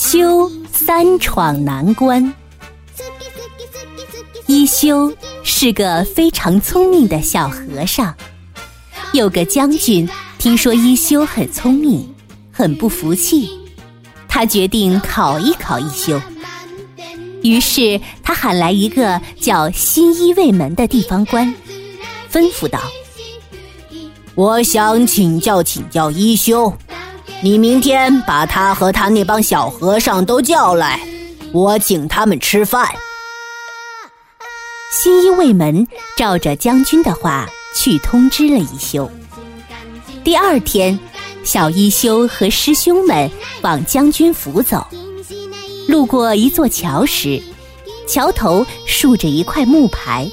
休三闯难关。一休是个非常聪明的小和尚。有个将军听说一休很聪明，很不服气，他决定考一考一休。于是他喊来一个叫新一卫门的地方官，吩咐道：“我想请教请教一休。”你明天把他和他那帮小和尚都叫来，我请他们吃饭。新一卫门照着将军的话去通知了一休。第二天，小一休和师兄们往将军府走，路过一座桥时，桥头竖着一块木牌，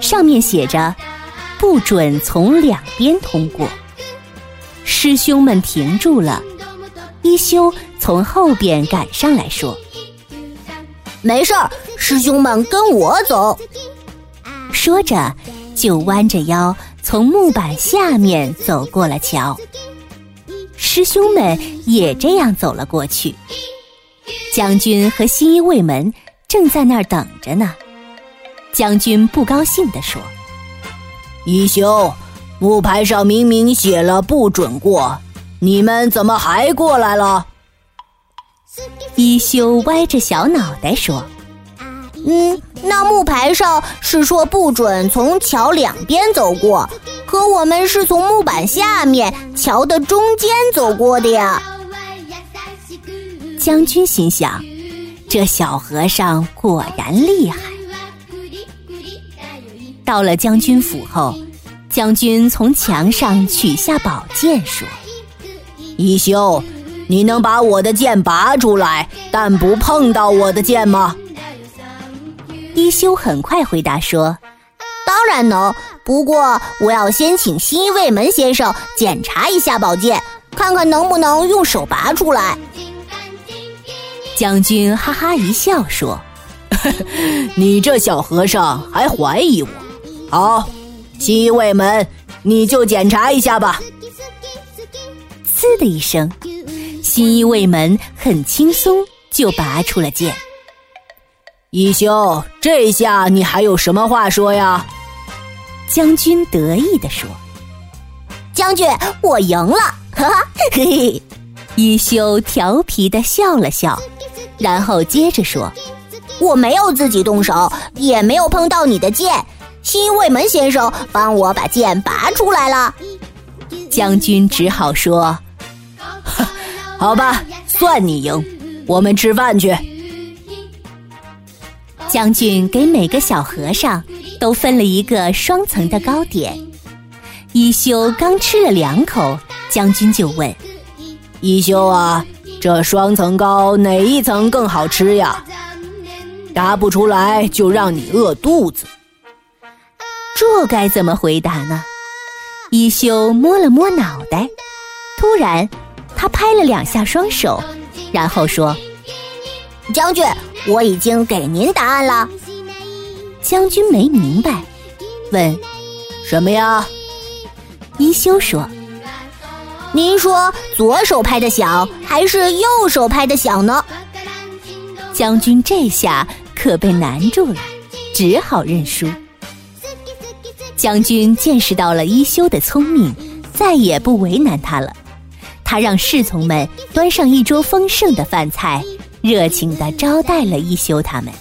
上面写着“不准从两边通过”。师兄们停住了，一休从后边赶上来说：“没事儿，师兄们跟我走。”说着，就弯着腰从木板下面走过了桥。师兄们也这样走了过去。将军和新一卫门正在那儿等着呢。将军不高兴地说：“一休。”木牌上明明写了不准过，你们怎么还过来了？一休歪着小脑袋说：“嗯，那木牌上是说不准从桥两边走过，可我们是从木板下面桥的中间走过的呀。”将军心想：这小和尚果然厉害。到了将军府后。将军从墙上取下宝剑，说：“一休，你能把我的剑拔出来，但不碰到我的剑吗？”一休很快回答说：“当然能，不过我要先请新一卫门先生检查一下宝剑，看看能不能用手拔出来。”将军哈哈一笑说：“你这小和尚还怀疑我？好。”新一卫门，你就检查一下吧。呲的一声，新一卫门很轻松就拔出了剑。一休，这下你还有什么话说呀？将军得意地说：“将军，我赢了！”哈哈，嘿嘿。一休调皮的笑了笑，然后接着说：“我没有自己动手，也没有碰到你的剑。”新卫门先生帮我把剑拔出来了，将军只好说：“ 好吧，算你赢，我们吃饭去。”将军给每个小和尚都分了一个双层的糕点。一休刚吃了两口，将军就问：“一休啊，这双层糕哪一层更好吃呀？答不出来就让你饿肚子。”这该怎么回答呢？一休摸了摸脑袋，突然，他拍了两下双手，然后说：“将军，我已经给您答案了。”将军没明白，问：“什么呀？”一休说：“您说左手拍的响，还是右手拍的响呢？”将军这下可被难住了，只好认输。将军见识到了一休的聪明，再也不为难他了。他让侍从们端上一桌丰盛的饭菜，热情地招待了一休他们。